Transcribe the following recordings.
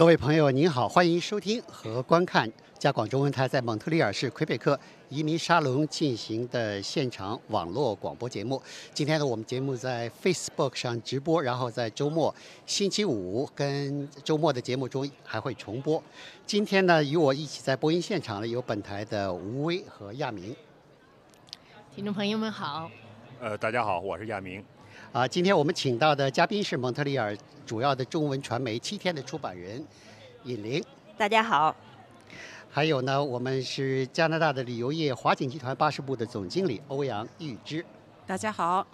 各位朋友，您好，欢迎收听和观看加广中文台在蒙特利尔市魁北克移民沙龙进行的现场网络广播节目。今天呢，我们节目在 Facebook 上直播，然后在周末、星期五跟周末的节目中还会重播。今天呢，与我一起在播音现场的有本台的吴威和亚明。听众朋友们好，呃，大家好，我是亚明。啊，今天我们请到的嘉宾是蒙特利尔主要的中文传媒《七天》的出版人尹玲。大家好。还有呢，我们是加拿大的旅游业华景集团巴士部的总经理欧阳玉芝。大家好。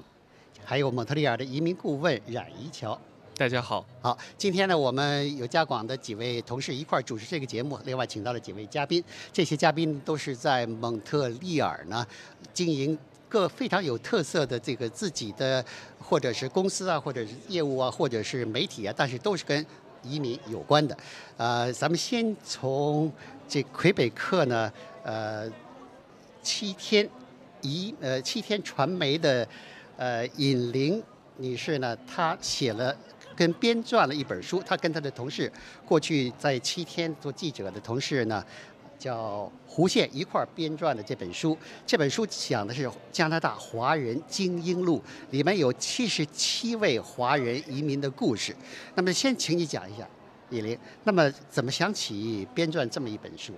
还有蒙特利尔的移民顾问冉怡乔。大家好。好，今天呢，我们有加广的几位同事一块儿主持这个节目，另外请到了几位嘉宾。这些嘉宾都是在蒙特利尔呢经营。各非常有特色的这个自己的，或者是公司啊，或者是业务啊，或者是媒体啊，但是都是跟移民有关的。呃，咱们先从这魁北克呢，呃，七天移呃七天传媒的呃尹玲女士呢，她写了跟编撰了一本书，她跟她的同事过去在七天做记者的同事呢。叫胡宪一块儿编撰的这本书，这本书讲的是加拿大华人精英录，里面有七十七位华人移民的故事。那么，先请你讲一下，李玲，那么怎么想起编撰这么一本书？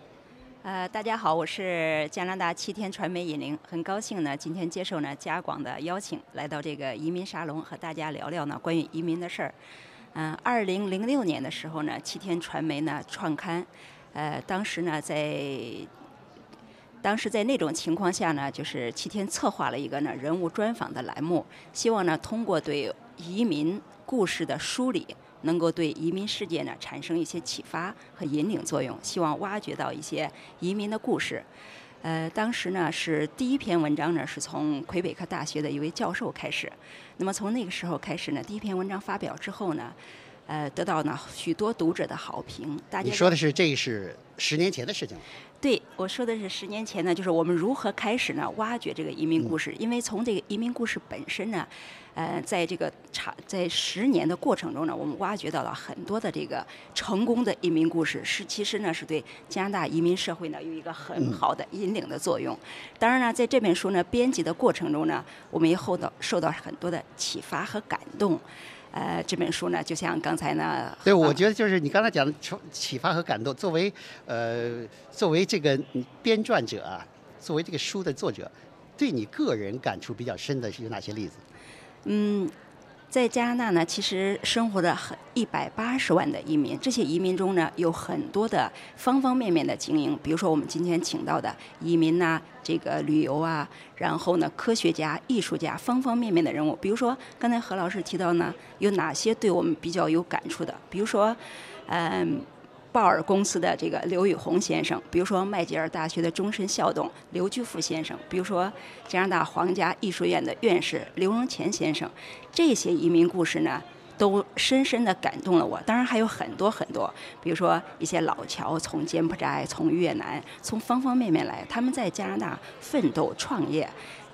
呃，大家好，我是加拿大七天传媒尹玲，很高兴呢，今天接受呢加广的邀请，来到这个移民沙龙，和大家聊聊呢关于移民的事儿。嗯，二零零六年的时候呢，七天传媒呢创刊。呃，当时呢，在当时在那种情况下呢，就是七天策划了一个呢人物专访的栏目，希望呢通过对移民故事的梳理，能够对移民世界呢产生一些启发和引领作用，希望挖掘到一些移民的故事。呃，当时呢是第一篇文章呢是从魁北克大学的一位教授开始，那么从那个时候开始呢，第一篇文章发表之后呢。呃，得到呢许多读者的好评。大家你说的是这是十年前的事情了。对，我说的是十年前呢，就是我们如何开始呢挖掘这个移民故事。因为从这个移民故事本身呢，呃，在这个长在十年的过程中呢，我们挖掘到了很多的这个成功的移民故事，是其实呢是对加拿大移民社会呢有一个很好的引领的作用。当然呢，在这本书呢编辑的过程中呢，我们也后到受到很多的启发和感动。呃，这本书呢，就像刚才呢，对，我觉得就是你刚才讲的启启发和感动。作为呃，作为这个编撰者啊，作为这个书的作者，对你个人感触比较深的是有哪些例子？嗯。在加拿大呢，其实生活的很一百八十万的移民，这些移民中呢，有很多的方方面面的精英，比如说我们今天请到的移民呐，这个旅游啊，然后呢，科学家、艺术家，方方面面的人物。比如说刚才何老师提到呢，有哪些对我们比较有感触的？比如说，嗯。鲍尔公司的这个刘宇宏先生，比如说麦吉尔大学的终身校董刘居富先生，比如说加拿大皇家艺术院的院士刘荣乾先生，这些移民故事呢，都深深地感动了我。当然还有很多很多，比如说一些老侨从柬埔寨、从越南、从方方面面来，他们在加拿大奋斗创业。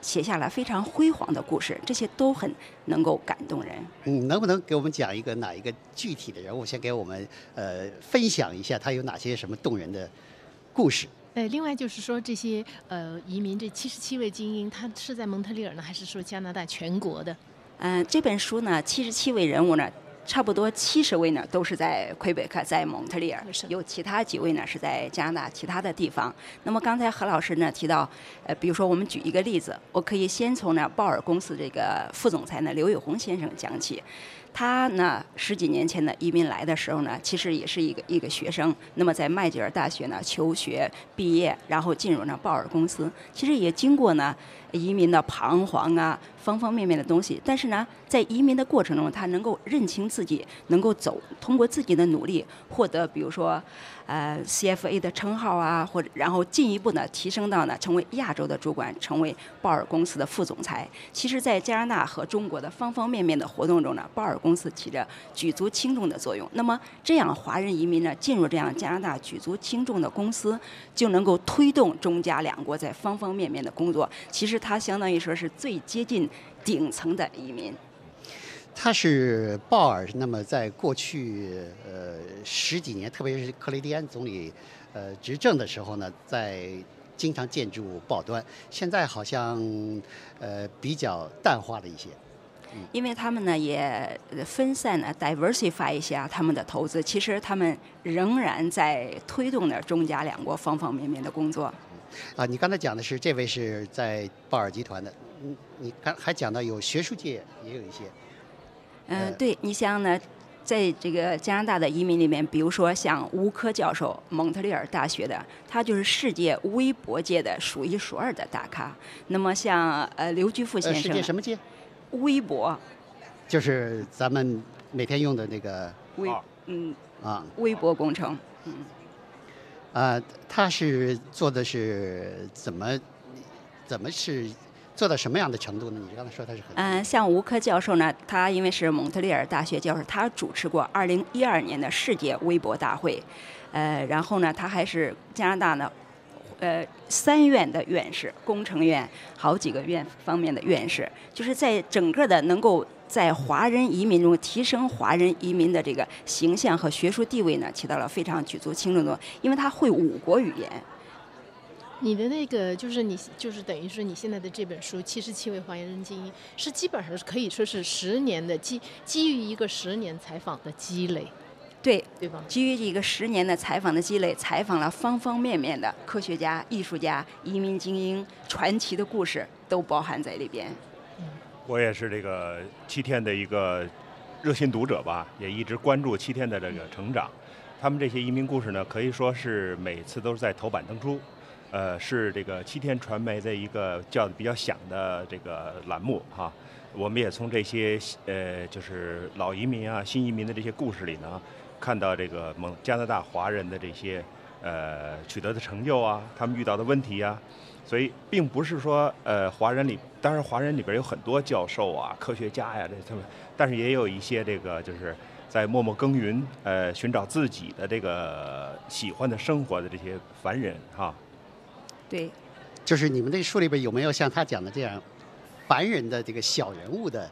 写下了非常辉煌的故事，这些都很能够感动人。嗯，能不能给我们讲一个哪一个具体的人物，先给我们呃分享一下他有哪些什么动人的故事？呃，另外就是说这些呃移民这七十七位精英，他是在蒙特利尔呢，还是说加拿大全国的？嗯，这本书呢，七十七位人物呢。差不多七十位呢，都是在魁北克，在蒙特利尔，有其他几位呢是在加拿大其他的地方。那么刚才何老师呢提到，呃，比如说我们举一个例子，我可以先从呢鲍尔公司这个副总裁呢刘宇红先生讲起。他呢十几年前呢移民来的时候呢，其实也是一个一个学生。那么在麦吉尔大学呢求学毕业，然后进入呢鲍尔公司，其实也经过呢移民的彷徨啊。方方面面的东西，但是呢，在移民的过程中，他能够认清自己，能够走，通过自己的努力获得，比如说，呃，CFA 的称号啊，或者然后进一步呢提升到呢成为亚洲的主管，成为鲍尔公司的副总裁。其实，在加拿大和中国的方方面面的活动中呢，鲍尔公司起着举足轻重的作用。那么，这样华人移民呢进入这样加拿大举足轻重的公司，就能够推动中加两国在方方面面的工作。其实，它相当于说是最接近。顶层的移民，他是鲍尔，那么在过去呃十几年，特别是克雷蒂安总理呃执政的时候呢，在经常建筑报端，现在好像呃比较淡化了一些。因为他们呢也分散了 diversify 一下他们的投资，其实他们仍然在推动着中加两国方方面面的工作。啊，你刚才讲的是这位是在鲍尔集团的，你，你刚还讲到有学术界也有一些。嗯，对，你像呢，在这个加拿大的移民里面，比如说像吴科教授，蒙特利尔大学的，他就是世界微博界的数一数二的大咖。那么像呃刘居富先生，世界什么界？微博，就是咱们每天用的那个微，嗯啊，微博工程，嗯，啊，他是做的是怎么怎么是？做到什么样的程度呢？你刚才说他是很……嗯，像吴科教授呢，他因为是蒙特利尔大学教授，他主持过2012年的世界微博大会，呃，然后呢，他还是加拿大呢，呃，三院的院士，工程院好几个院方面的院士，就是在整个的能够在华人移民中提升华人移民的这个形象和学术地位呢，起到了非常举足轻重的作用，因为他会五国语言。你的那个就是你就是等于是你现在的这本书《七十七位华人精英》，是基本上是可以说是十年的基基于一个十年采访的积累，对对吧？基于一个十年的采访的积累，采访了方方面面的科学家、艺术家、移民精英、传奇的故事都包含在里边。我也是这个七天的一个热心读者吧，也一直关注七天的这个成长。他们这些移民故事呢，可以说是每次都是在头版登出。呃，是这个七天传媒的一个叫比较响的这个栏目哈。我们也从这些呃，就是老移民啊、新移民的这些故事里呢，看到这个蒙加拿大华人的这些呃取得的成就啊，他们遇到的问题呀。所以，并不是说呃，华人里，当然华人里边有很多教授啊、科学家呀，这他们，但是也有一些这个就是在默默耕耘，呃，寻找自己的这个喜欢的生活的这些凡人哈。对，就是你们那书里边有没有像他讲的这样，凡人的这个小人物的，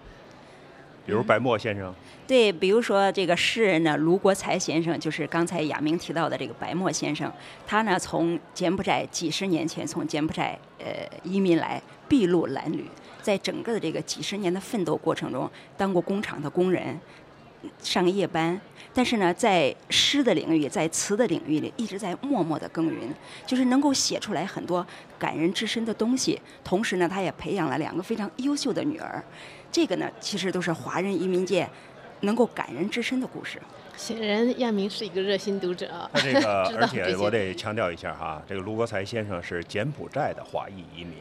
比如白墨先生。对，比如说这个诗人呢，卢国才先生，就是刚才亚明提到的这个白墨先生，他呢从柬埔寨几十年前从柬埔寨呃移民来，筚路蓝缕，在整个的这个几十年的奋斗过程中，当过工厂的工人。上夜班，但是呢，在诗的领域，在词的领域里，一直在默默的耕耘，就是能够写出来很多感人至深的东西。同时呢，他也培养了两个非常优秀的女儿，这个呢，其实都是华人移民界能够感人至深的故事。显然，亚明是一个热心读者。他这个，而且我得强调一下哈，这个卢国才先生是柬埔寨的华裔移民，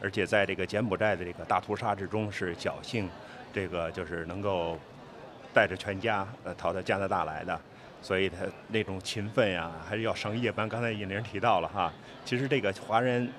而且在这个柬埔寨的这个大屠杀之中是侥幸，这个就是能够。带着全家呃逃到加拿大来的，所以他那种勤奋呀，还是要上夜班。刚才尹玲提到了哈，其实这个华人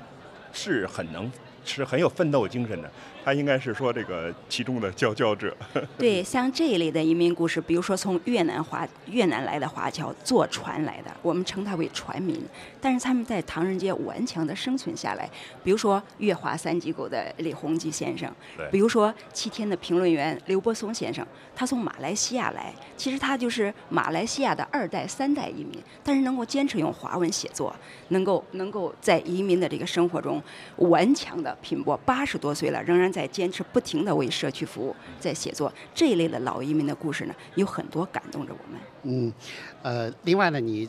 是很能，是很有奋斗精神的。他应该是说这个其中的佼佼者。对，像这一类的移民故事，比如说从越南华越南来的华侨坐船来的，我们称他为船民，但是他们在唐人街顽强的生存下来。比如说粤华三级狗的李洪基先生，比如说七天的评论员刘伯松先生，他从马来西亚来，其实他就是马来西亚的二代三代移民，但是能够坚持用华文写作，能够能够在移民的这个生活中顽强的拼搏，八十多岁了仍然。在坚持不停的为社区服务，在写作这一类的老移民的故事呢，有很多感动着我们。嗯，呃，另外呢，你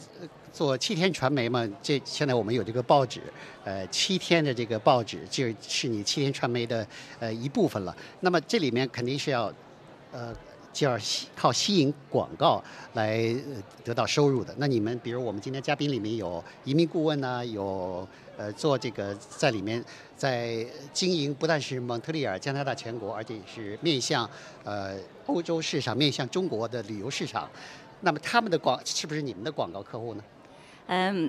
做七天传媒嘛，这现在我们有这个报纸，呃，七天的这个报纸就是你七天传媒的呃一部分了。那么这里面肯定是要，呃，就要靠吸引广告来得到收入的。那你们比如我们今天嘉宾里面有移民顾问呢，有。呃，做这个在里面，在经营不但是蒙特利尔加拿大全国，而且是面向呃欧洲市场、面向中国的旅游市场。那么他们的广是不是你们的广告客户呢？嗯，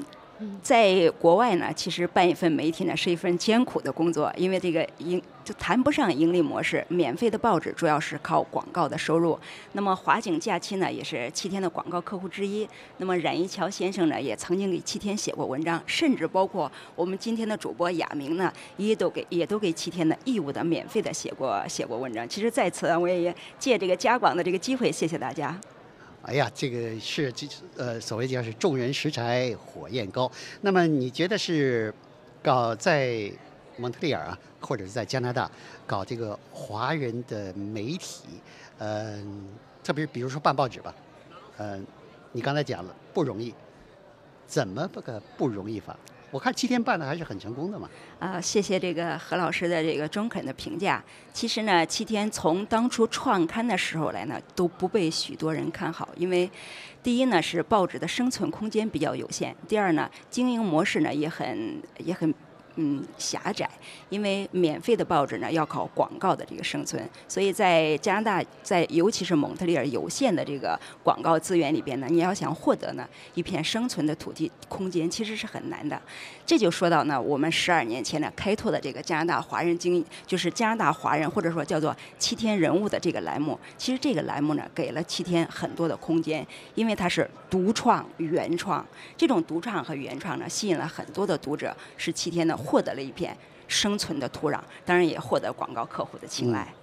在国外呢，其实办一份媒体呢是一份艰苦的工作，因为这个盈就谈不上盈利模式。免费的报纸主要是靠广告的收入。那么华景假期呢，也是七天的广告客户之一。那么冉一桥先生呢，也曾经给七天写过文章，甚至包括我们今天的主播亚明呢，也都给也都给七天的义务的免费的写过写过文章。其实在此我也借这个加广的这个机会，谢谢大家。哎呀，这个是这呃，所谓叫是众人拾柴火焰高。那么你觉得是搞在蒙特利尔啊，或者是在加拿大搞这个华人的媒体，嗯，特别比如说办报纸吧，嗯，你刚才讲了不容易，怎么个不容易法？我看七天办的还是很成功的嘛。啊，谢谢这个何老师的这个中肯的评价。其实呢，七天从当初创刊的时候来呢，都不被许多人看好，因为第一呢是报纸的生存空间比较有限，第二呢经营模式呢也很也很。嗯，狭窄，因为免费的报纸呢要靠广告的这个生存，所以在加拿大，在尤其是蒙特利尔有限的这个广告资源里边呢，你要想获得呢一片生存的土地空间，其实是很难的。这就说到呢，我们十二年前呢开拓的这个加拿大华人经，就是加拿大华人或者说叫做七天人物的这个栏目，其实这个栏目呢给了七天很多的空间，因为它是独创原创，这种独创和原创呢吸引了很多的读者，是七天的。获得了一片生存的土壤，当然也获得广告客户的青睐。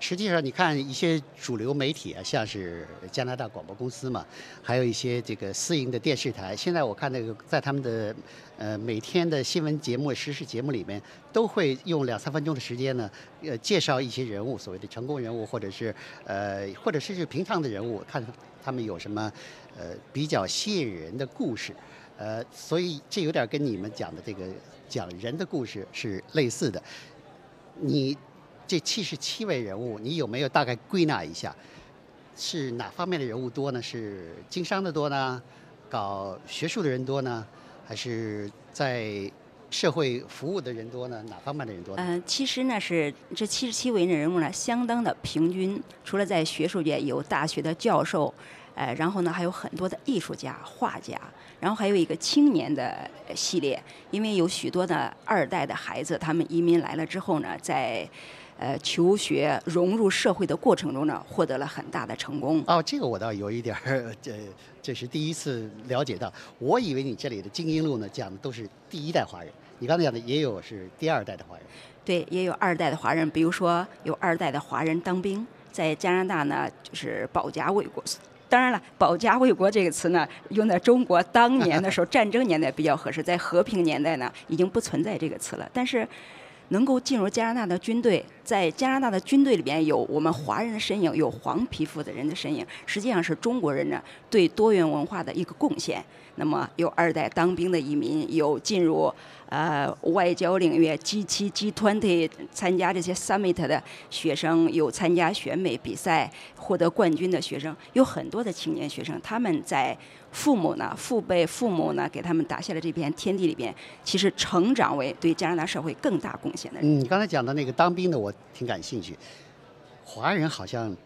实际上，你看一些主流媒体啊，像是加拿大广播公司嘛，还有一些这个私营的电视台。现在我看那个在他们的呃每天的新闻节目、时事节目里面，都会用两三分钟的时间呢，呃，介绍一些人物，所谓的成功人物，或者是呃，或者是是平常的人物，看他们有什么呃比较吸引人的故事。呃，所以这有点跟你们讲的这个讲人的故事是类似的。你这七十七位人物，你有没有大概归纳一下，是哪方面的人物多呢？是经商的多呢？搞学术的人多呢？还是在社会服务的人多呢？哪方面的人多？嗯，其实呢是这七十七位的人物呢，相当的平均。除了在学术界有大学的教授。呃，然后呢，还有很多的艺术家、画家，然后还有一个青年的系列，因为有许多的二代的孩子，他们移民来了之后呢，在呃求学、融入社会的过程中呢，获得了很大的成功。哦，这个我倒有一点儿，这这是第一次了解到。我以为你这里的精英路呢，讲的都是第一代华人，你刚才讲的也有是第二代的华人。对，也有二代的华人，比如说有二代的华人当兵，在加拿大呢，就是保家卫国。当然了，“保家卫国”这个词呢，用在中国当年的时候，战争年代比较合适。在和平年代呢，已经不存在这个词了。但是，能够进入加拿大的军队，在加拿大的军队里边有我们华人的身影，有黄皮肤的人的身影，实际上是中国人呢对多元文化的一个贡献。那么，有二代当兵的移民，有进入。呃，外交领域 G 七 G twenty 参加这些 summit 的学生，有参加选美比赛获得冠军的学生，有很多的青年学生，他们在父母呢、父辈、父母呢给他们打下了这片天地里边，其实成长为对加拿大社会更大贡献的人。嗯，你刚才讲的那个当兵的，我挺感兴趣。华人好像，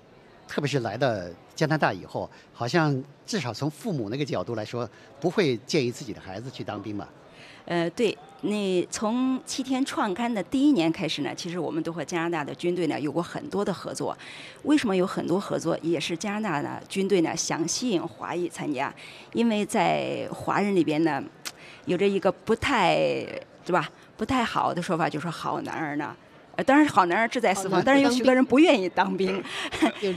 特别是来到加拿大以后，好像至少从父母那个角度来说，不会建议自己的孩子去当兵吧？呃，对，那从七天创刊的第一年开始呢，其实我们都和加拿大的军队呢有过很多的合作。为什么有很多合作？也是加拿大的军队呢想吸引华裔参加，因为在华人里边呢，有着一个不太，对吧？不太好的说法，就说好男儿呢。呃，当然好男儿志在四方，但是有许多人不愿意当兵。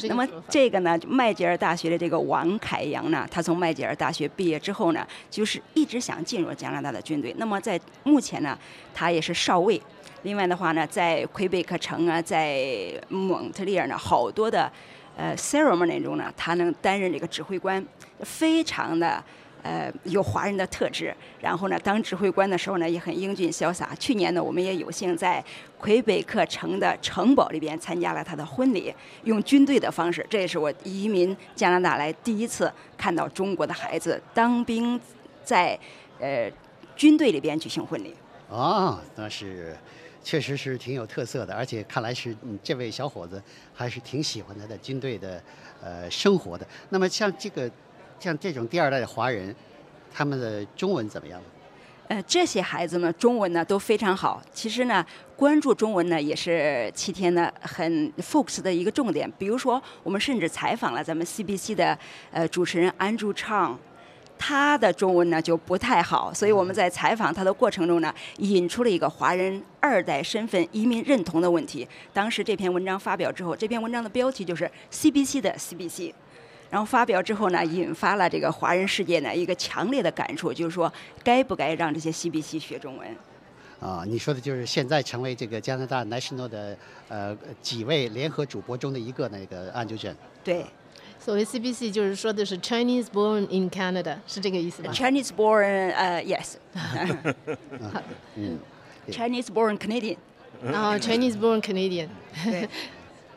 那么这个呢，麦吉尔大学的这个王凯阳呢，他从麦吉尔大学毕业之后呢，就是一直想进入加拿大的军队。那么在目前呢，他也是少尉。另外的话呢，在魁北克城啊，在蒙特利尔呢，好多的呃 ceremony 中呢，他能担任这个指挥官，非常的。呃，有华人的特质，然后呢，当指挥官的时候呢，也很英俊潇洒。去年呢，我们也有幸在魁北克城的城堡里边参加了他的婚礼，用军队的方式。这也是我移民加拿大来第一次看到中国的孩子当兵，在呃军队里边举行婚礼。啊，那是确实是挺有特色的，而且看来是这位小伙子还是挺喜欢他的军队的呃生活的。那么像这个。像这种第二代的华人，他们的中文怎么样？呃，这些孩子们，中文呢都非常好。其实呢，关注中文呢也是七天呢很 focus 的一个重点。比如说，我们甚至采访了咱们 CBC 的呃主持人 Andrew Chang，他的中文呢就不太好，所以我们在采访他的过程中呢，引出了一个华人二代身份移民认同的问题。当时这篇文章发表之后，这篇文章的标题就是 CBC 的 CBC。然后发表之后呢，引发了这个华人世界呢一个强烈的感触，就是说该不该让这些 CBC 学中文？啊，你说的就是现在成为这个加拿大 National 的呃几位联合主播中的一个那个安九镇。对，所谓 CBC 就是说的是 Chinese born in Canada，是这个意思吗？Chinese born，呃，yes。嗯，Chinese born Canadian。啊，Chinese born Canadian。对。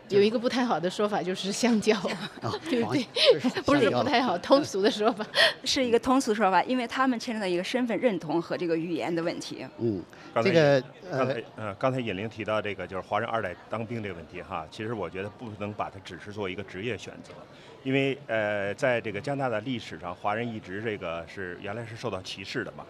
有一个不太好的说法，就是香蕉，对不对？不是不太好，通俗的说法，是一个通俗说法，因为他们牵扯到一个身份认同和这个语言的问题。嗯，这个刚才呃，刚才尹玲提到这个就是华人二代当兵这个问题哈，其实我觉得不能把它只是做一个职业选择，因为呃，在这个加拿大的历史上，华人一直这个是原来是受到歧视的嘛，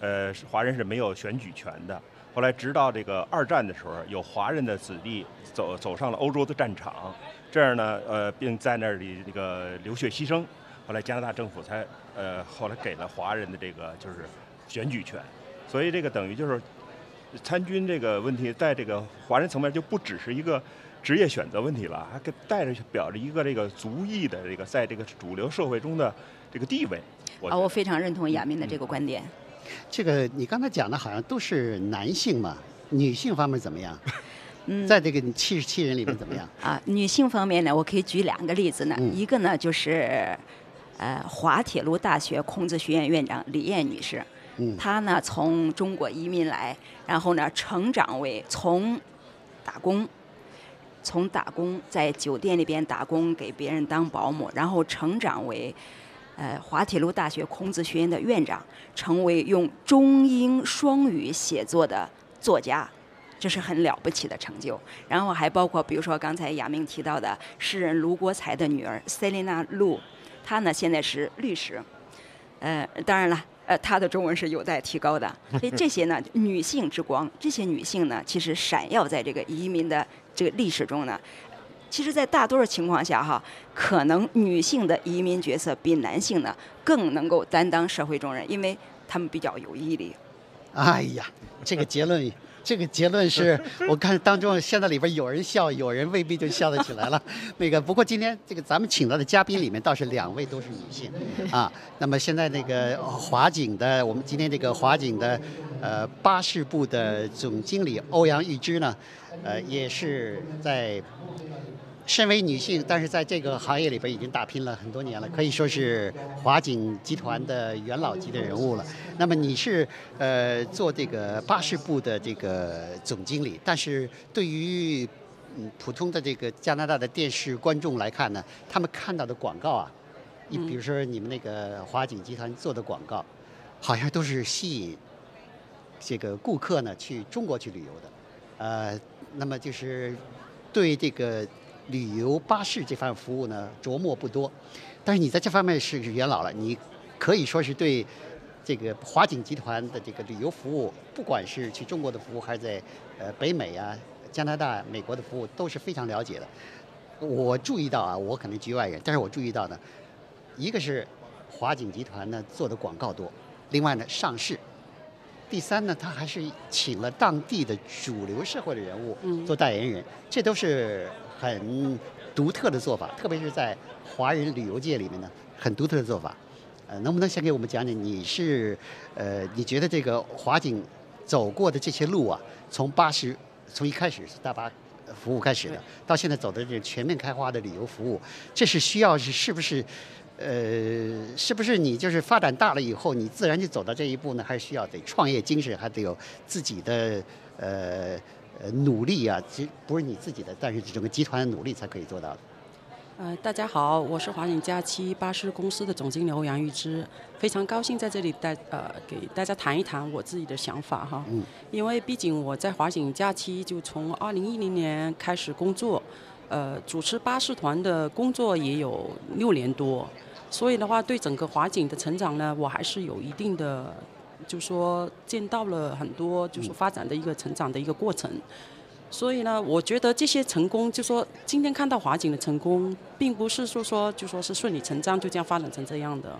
呃，华人是没有选举权的。后来，直到这个二战的时候，有华人的子弟走走上了欧洲的战场，这样呢，呃，并在那里这个流血牺牲。后来加拿大政府才呃，后来给了华人的这个就是选举权。所以这个等于就是参军这个问题，在这个华人层面就不只是一个职业选择问题了，还带着表着一个这个族裔的这个在这个主流社会中的这个地位。啊，我非常认同亚明的这个观点。这个你刚才讲的好像都是男性嘛，女性方面怎么样？嗯，在这个七十七人里面怎么样？啊，女性方面呢，我可以举两个例子呢。一个呢就是，呃，华铁路大学孔子学院院长李艳女士。嗯。她呢从中国移民来，然后呢成长为从打工，从打工在酒店里边打工给别人当保姆，然后成长为。呃，滑铁卢大学孔子学院的院长，成为用中英双语写作的作家，这是很了不起的成就。然后还包括，比如说刚才亚明提到的诗人卢国才的女儿塞琳娜·路，她呢现在是律师。呃，当然了，呃，她的中文是有待提高的。所以这些呢，女性之光，这些女性呢，其实闪耀在这个移民的这个历史中呢。其实，在大多数情况下，哈，可能女性的移民角色比男性呢更能够担当社会重任，因为他们比较有毅力。哎呀，这个结论，这个结论是 我看当中现在里边有人笑，有人未必就笑得起来了。那个不过今天这个咱们请到的嘉宾里面倒是两位都是女性啊。那么现在那个华景的，我们今天这个华景的呃巴士部的总经理欧阳玉芝呢，呃也是在。身为女性，但是在这个行业里边已经打拼了很多年了，可以说是华景集团的元老级的人物了。那么你是呃做这个巴士部的这个总经理，但是对于嗯普通的这个加拿大的电视观众来看呢，他们看到的广告啊，你比如说你们那个华景集团做的广告，好像都是吸引这个顾客呢去中国去旅游的，呃，那么就是对这个。旅游巴士这方面服务呢，琢磨不多，但是你在这方面是元老了，你可以说是对这个华景集团的这个旅游服务，不管是去中国的服务，还是在呃北美啊、加拿大、美国的服务，都是非常了解的。我注意到啊，我可能局外人，但是我注意到呢，一个是华景集团呢做的广告多，另外呢上市，第三呢，他还是请了当地的主流社会的人物做代言人，这都是。很独特的做法，特别是在华人旅游界里面呢，很独特的做法。呃，能不能先给我们讲讲，你是呃，你觉得这个华景走过的这些路啊，从八十从一开始是大巴服务开始的，到现在走的这全面开花的旅游服务，这是需要是是不是呃，是不是你就是发展大了以后，你自然就走到这一步呢？还是需要得创业精神，还得有自己的呃。呃，努力啊，其实不是你自己的，但是整个集团的努力才可以做到的。呃，大家好，我是华景假期巴士公司的总经理欧阳玉芝，非常高兴在这里带呃给大家谈一谈我自己的想法哈。嗯。因为毕竟我在华景假期就从二零一零年开始工作，呃，主持巴士团的工作也有六年多，所以的话对整个华景的成长呢，我还是有一定的就说见到了很多就是发展的一个成长的一个过程。所以呢，我觉得这些成功，就说今天看到华景的成功，并不是说说就说是顺理成章就这样发展成这样的。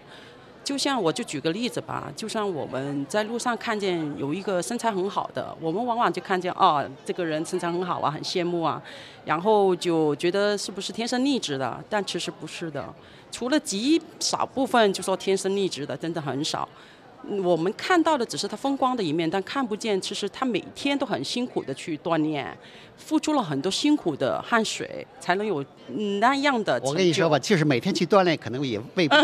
就像我就举个例子吧，就像我们在路上看见有一个身材很好的，我们往往就看见哦，这个人身材很好啊，很羡慕啊，然后就觉得是不是天生丽质的？但其实不是的，除了极少部分就说天生丽质的，真的很少。我们看到的只是他风光的一面，但看不见其实他每天都很辛苦的去锻炼，付出了很多辛苦的汗水，才能有那样的。我跟你说吧，就是每天去锻炼，可能也未必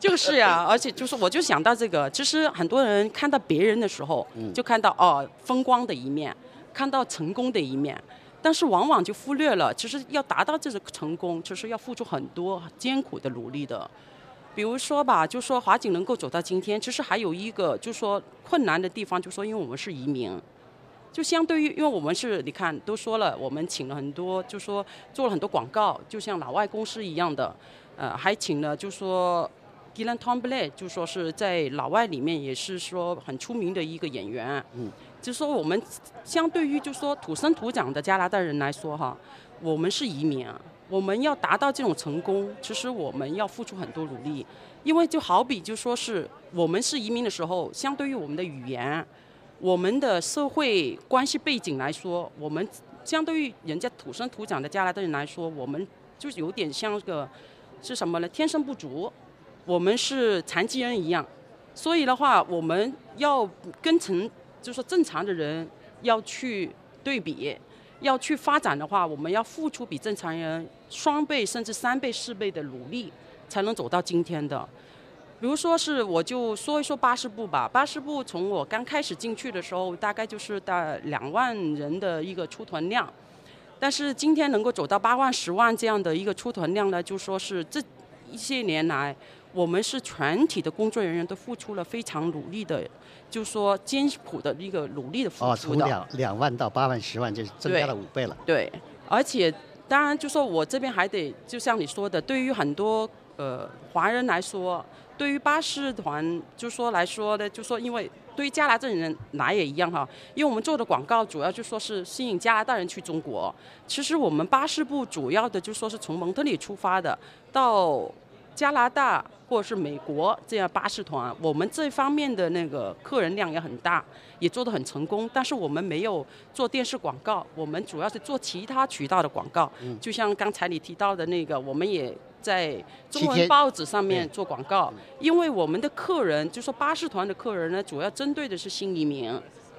就是呀，而 且就是我就想到这个，其实很多人看到别人的时候，就看到哦风光的一面，看到成功的一面，但是往往就忽略了，其实要达到这个成功，就是要付出很多艰苦的努力的。比如说吧，就说华景能够走到今天，其实还有一个就说困难的地方，就说因为我们是移民，就相对于因为我们是你看都说了，我们请了很多，就说做了很多广告，就像老外公司一样的，呃，还请了就说 Dylan Tomblay，就说是在老外里面也是说很出名的一个演员。嗯。就说我们相对于就说土生土长的加拿大人来说哈，我们是移民啊。我们要达到这种成功，其实我们要付出很多努力，因为就好比就说是我们是移民的时候，相对于我们的语言、我们的社会关系背景来说，我们相对于人家土生土长的加拿大人来说，我们就有点像个是什么呢？天生不足，我们是残疾人一样，所以的话，我们要跟成就说正常的人要去对比。要去发展的话，我们要付出比正常人双倍甚至三倍、四倍的努力，才能走到今天的。比如说是，我就说一说巴士部吧。巴士部从我刚开始进去的时候，大概就是大两万人的一个出团量，但是今天能够走到八万、十万这样的一个出团量呢，就说是这一些年来。我们是全体的工作人员都付出了非常努力的，就说艰苦的一个努力的付出的。哦，从两两万到八万、十万，就是增加了五倍了。对，而且当然就说我这边还得，就像你说的，对于很多呃华人来说，对于巴士团就说来说呢，就说因为对于加拿大人来也一样哈，因为我们做的广告主要就说是吸引加拿大人去中国。其实我们巴士部主要的就说是从蒙特利出发的到。加拿大或者是美国这样巴士团，我们这方面的那个客人量也很大，也做得很成功。但是我们没有做电视广告，我们主要是做其他渠道的广告。就像刚才你提到的那个，我们也在中文报纸上面做广告。因为我们的客人，就说巴士团的客人呢，主要针对的是新移民，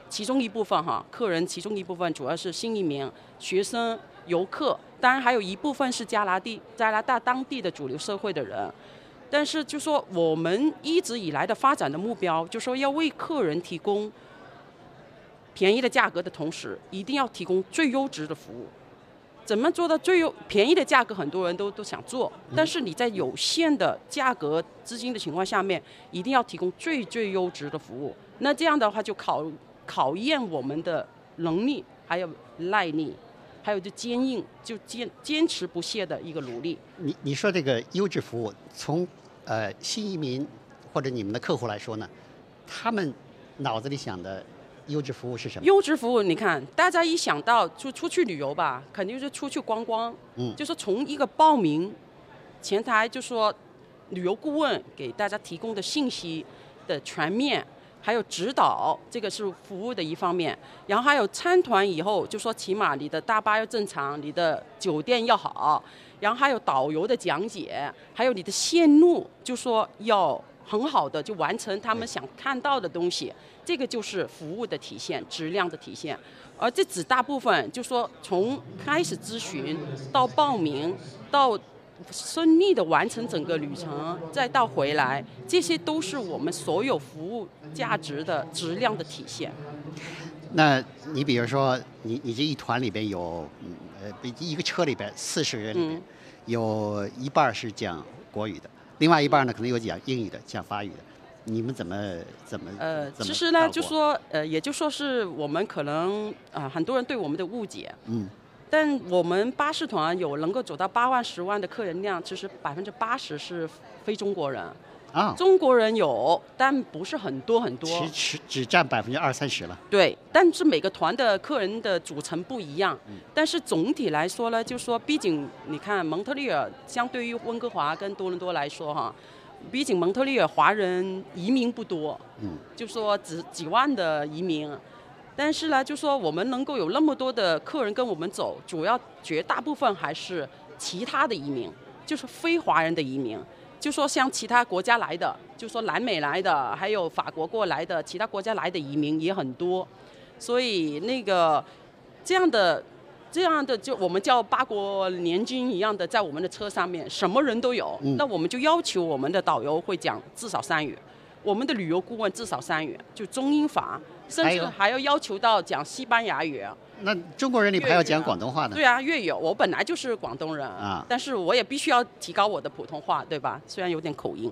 其中一部分哈，客人其中一部分主要是新移民、学生、游客。当然，还有一部分是加拿大加拿大当地的主流社会的人，但是就说我们一直以来的发展的目标，就说要为客人提供便宜的价格的同时，一定要提供最优质的服务。怎么做到最优便宜的价格？很多人都都想做，但是你在有限的价格资金的情况下面，一定要提供最最优质的服务。那这样的话，就考考验我们的能力，还有耐力。还有就坚硬，就坚坚持不懈的一个努力。你你说这个优质服务，从呃新移民或者你们的客户来说呢，他们脑子里想的优质服务是什么？优质服务，你看大家一想到就出去旅游吧，肯定是出去观光。嗯。就是从一个报名，前台就说旅游顾问给大家提供的信息的全面。还有指导，这个是服务的一方面。然后还有参团以后，就说起码你的大巴要正常，你的酒店要好，然后还有导游的讲解，还有你的线路，就说要很好的就完成他们想看到的东西。这个就是服务的体现，质量的体现。而这只大部分，就说从开始咨询到报名到。顺利的完成整个旅程，再到回来，这些都是我们所有服务价值的质量的体现。那你比如说，你你这一团里边有，呃，一个车里边四十人里边，有一半是讲国语的，另外一半呢可能有讲英语的，讲法语的，你们怎么怎么？呃，其实呢，就说呃，也就说是我们可能啊，很多人对我们的误解。嗯。但我们巴士团有能够走到八万、十万的客人量，其实百分之八十是非中国人，啊，中国人有，但不是很多很多。其实只占百分之二三十了。对，但是每个团的客人的组成不一样。但是总体来说呢，就说毕竟你看蒙特利尔相对于温哥华跟多伦多来说哈，毕竟蒙特利尔华人移民不多，嗯，就说只几万的移民。但是呢，就说我们能够有那么多的客人跟我们走，主要绝大部分还是其他的移民，就是非华人的移民。就说像其他国家来的，就说南美来的，还有法国过来的，其他国家来的移民也很多，所以那个这样的这样的就我们叫八国联军一样的，在我们的车上面什么人都有，那我们就要求我们的导游会讲至少三语，我们的旅游顾问至少三语，就中英法，甚至还要要求到讲西班牙语。那中国人里还要讲广东话呢？对啊，粤语。我本来就是广东人啊，但是我也必须要提高我的普通话，对吧？虽然有点口音。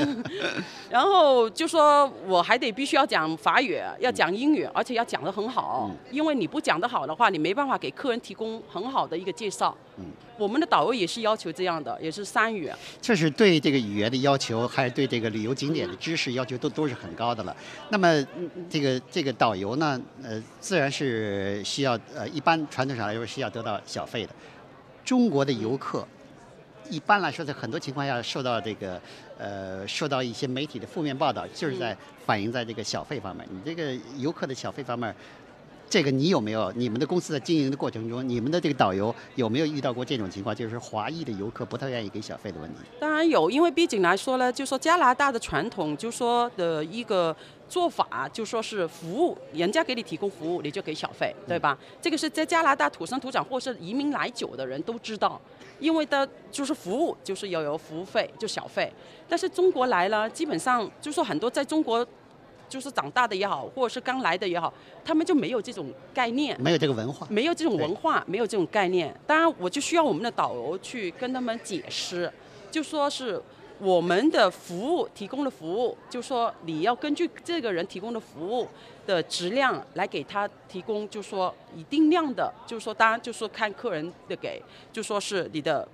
然后就说我还得必须要讲法语，要讲英语，而且要讲得很好。因为你不讲得好的话，你没办法给客人提供很好的一个介绍。嗯。我们的导游也是要求这样的，也是三语。这是对这个语言的要求，还是对这个旅游景点的知识要求，都都是很高的了。那么这个这个导游呢，呃，自然是需要呃，一般传统上来说是要得到小费的。中国的游客一般来说，在很多情况下受到这个呃，受到一些媒体的负面报道，就是在反映在这个小费方面。你这个游客的小费方面。这个你有没有？你们的公司在经营的过程中，你们的这个导游有没有遇到过这种情况？就是华裔的游客不太愿意给小费的问题？当然有，因为毕竟来说呢，就说加拿大的传统，就说的一个做法，就说是服务，人家给你提供服务，你就给小费，对吧？这个是在加拿大土生土长或是移民来久的人都知道，因为的就是服务就是要有服务费，就小费。但是中国来了，基本上就说很多在中国。就是长大的也好，或者是刚来的也好，他们就没有这种概念，没有这个文化，没有这种文化，没有这种概念。当然，我就需要我们的导游去跟他们解释，就说是我们的服务提供的服务，就说你要根据这个人提供的服务的质量来给他提供，就说一定量的，就是说当然就说看客人的给，就说是你的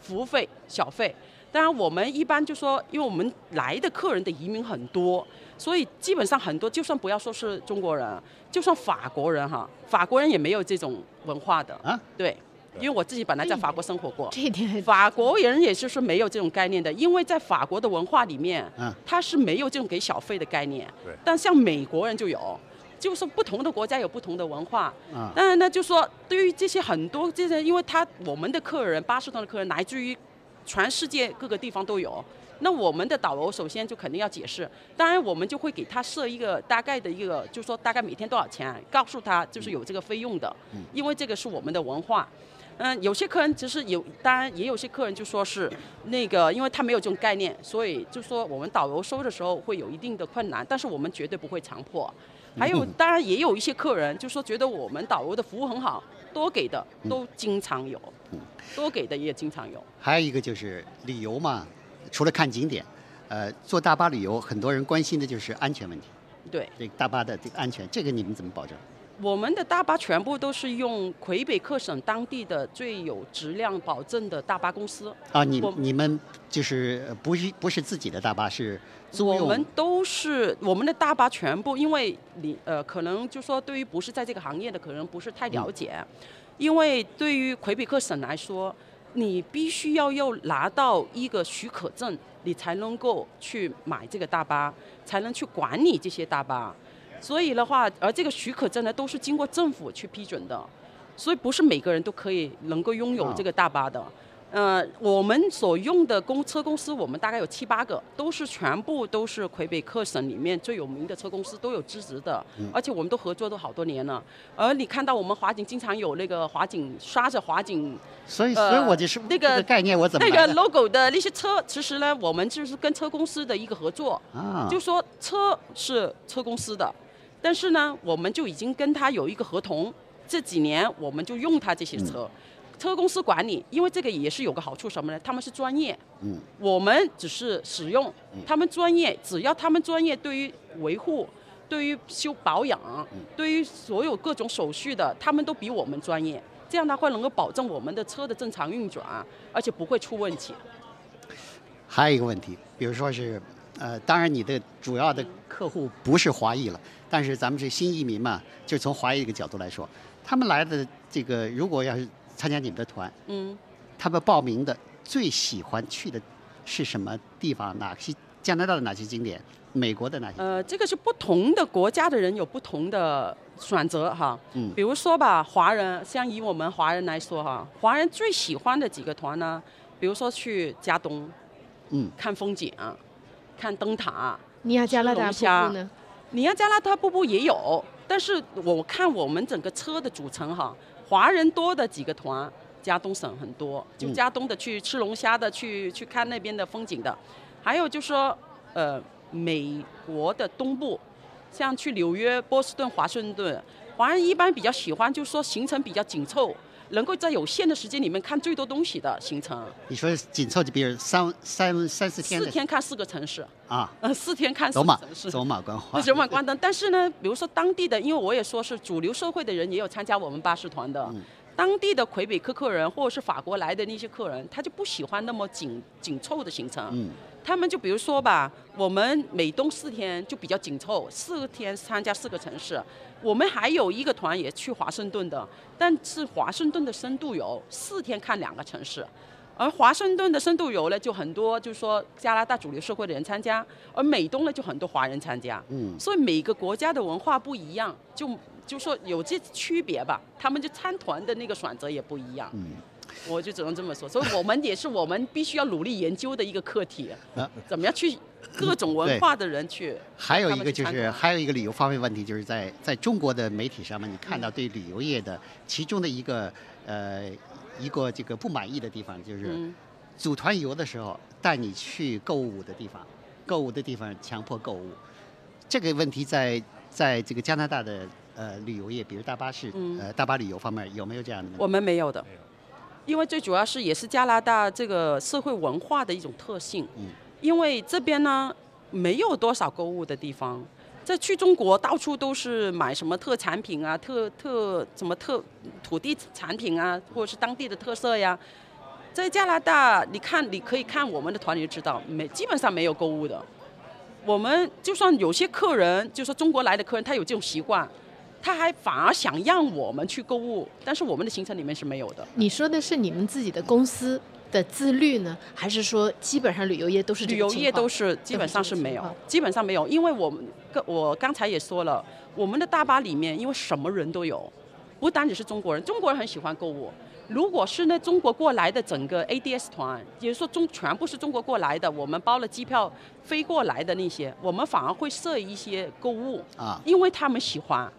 服务费小费。当然，我们一般就说，因为我们来的客人的移民很多。所以基本上很多，就算不要说是中国人，就算法国人哈，法国人也没有这种文化的啊。对，因为我自己本来在法国生活过，这一点法国人也就是没有这种概念的，因为在法国的文化里面，嗯，他是没有这种给小费的概念。对。但像美国人就有，就是不同的国家有不同的文化。嗯。当然呢，就说对于这些很多这些，因为他我们的客人，巴士团的客人来自于全世界各个地方都有。那我们的导游首先就肯定要解释，当然我们就会给他设一个大概的一个，就是说大概每天多少钱，告诉他就是有这个费用的，因为这个是我们的文化。嗯，有些客人其实有，当然也有些客人就说是那个，因为他没有这种概念，所以就说我们导游收的时候会有一定的困难，但是我们绝对不会强迫。还有，当然也有一些客人就说觉得我们导游的服务很好，多给的都经常有，多给的也经常有。还有一个就是旅游嘛。除了看景点，呃，坐大巴旅游，很多人关心的就是安全问题。对，这大巴的这个安全，这个你们怎么保证？我们的大巴全部都是用魁北克省当地的最有质量保证的大巴公司。啊，你你们就是不是不是自己的大巴，是租用？我们都是我们的大巴全部，因为你呃，可能就说对于不是在这个行业的，可能不是太了解，因为对于魁北克省来说。你必须要要拿到一个许可证，你才能够去买这个大巴，才能去管理这些大巴。所以的话，而这个许可证呢，都是经过政府去批准的，所以不是每个人都可以能够拥有这个大巴的。呃，我们所用的公车公司，我们大概有七八个，都是全部都是魁北克省里面最有名的车公司，都有资质的，而且我们都合作都好多年了。而你看到我们华景经常有那个华景刷着华景，所以所以我就是那个概念，我怎么那个 logo 的那些车，其实呢，我们就是跟车公司的一个合作，啊，就说车是车公司的，但是呢，我们就已经跟他有一个合同，这几年我们就用他这些车。车公司管理，因为这个也是有个好处什么呢？他们是专业，嗯，我们只是使用，他们专业，只要他们专业，对于维护、对于修保养、对于所有各种手续的，他们都比我们专业。这样的话能够保证我们的车的正常运转，而且不会出问题。还有一个问题，比如说是，呃，当然你的主要的客户不是华裔了，但是咱们是新移民嘛，就从华裔一个角度来说，他们来的这个如果要是参加你们的团，嗯，他们报名的最喜欢去的是什么地方？哪些加拿大的哪些景点？美国的哪些？呃，这个是不同的国家的人有不同的选择哈。嗯比如说吧，华人，像以我们华人来说哈，华人最喜欢的几个团呢，比如说去加东嗯，看风景，看灯塔。尼亚加拉大瀑布呢？尼亚加拉大瀑布也有，但是我看我们整个车的组成哈，华人多的几个团，加东省很多，就嗯加东的去吃龙虾的，去去看那边的风景的，还有就说呃美国的东部，像去纽约、波士顿、华盛顿，华人一般比较喜欢，就是说行程比较紧凑，能够在有限的时间里面看最多东西的行程，你说紧凑，就比如三三三四天四天看四个城市，啊，呃四天看四个城市。走马观花，走马观灯。但是呢，比如说当地的，因为我也说是主流社会的人也有参加我们巴士团的，嗯。当地的魁北克客人或者是法国来的那些客人，他就不喜欢那么紧紧凑的行程。嗯他们就比如说吧，我们美东四天就比较紧凑，四天参加四个城市。我们还有一个团也去华盛顿的，但是华盛顿的深度游四天看两个城市。而华盛顿的深度游呢，就很多，就是说加拿大主流社会的人参加；而美东呢，就很多华人参加。嗯所以每个国家的文化不一样，就就说有这区别吧。他们就参团的那个选择也不一样。嗯。我就只能这么说，所以我们也是我们必须要努力研究的一个课题啊，怎么样去各种文化的人去。还有一个就是，还有一个旅游方面问题，就是在在中国的媒体上面，你看到对旅游业的其中的一个呃一个这个不满意的地方，就是嗯。组团游的时候带你去购物的地方，购物的地方强迫购物，这个问题在在这个加拿大的呃旅游业，比如大巴士、嗯。呃大巴旅游方面有没有这样的？我们没有的因为最主要是也是加拿大这个社会文化的一种特性。嗯因为这边呢没有多少购物的地方，在去中国到处都是买什么特产品啊、特特什么特土地产品啊，或者是当地的特色呀。在加拿大，你看你可以看我们的团，你就知道没基本上没有购物的。我们就算有些客人，就说中国来的客人，他有这种习惯，他还反而想让我们去购物，但是我们的行程里面是没有的。你说的是你们自己的公司的自律呢，还是说基本上旅游业都是旅游业都是基本上是没有基本上没有，因为我们个我刚才也说了，我们的大巴里面因为什么人都有，不单只是中国人，中国人很喜欢购物。如果是那中国过来的整个 ADS 团，也就是说中全部是中国过来的，我们包了机票飞过来的那些，我们反而会设一些购物，啊，因为他们喜欢，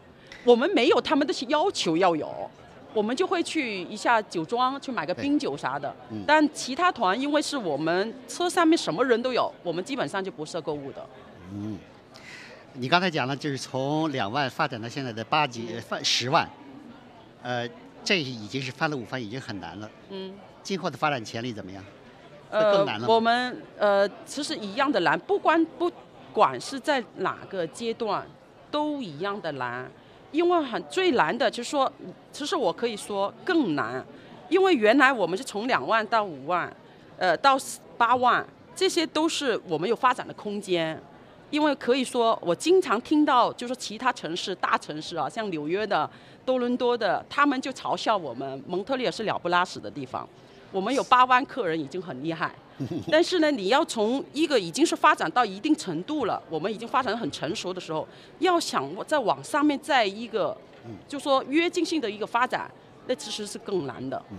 我们没有他们的要求要有，我们就会去一下酒庄去买个冰酒啥的。嗯但其他团因为是我们车上面什么人都有，我们基本上就不设购物的。嗯，你刚才讲了，就是从两万发展到现在的八几翻十万，呃，这已经是翻了五番，已经很难了。嗯。今后的发展潜力怎么样？呃更难了，我们呃其实一样的难，不管不管是在哪个阶段，都一样的难。因为很最难的就是说，其实我可以说更难，因为原来我们是从两万到五万，呃到八万，这些都是我们有发展的空间。因为可以说，我经常听到，就是其他城市、大城市啊，像纽约的、多伦多的，他们就嘲笑我们蒙特利尔是了不拉屎的地方。我们有八万客人已经很厉害，但是呢，你要从一个已经是发展到一定程度了，我们已经发展得很成熟的时候，要想再往上面再一个，就说跃进性的一个发展，那其实是更难的。嗯。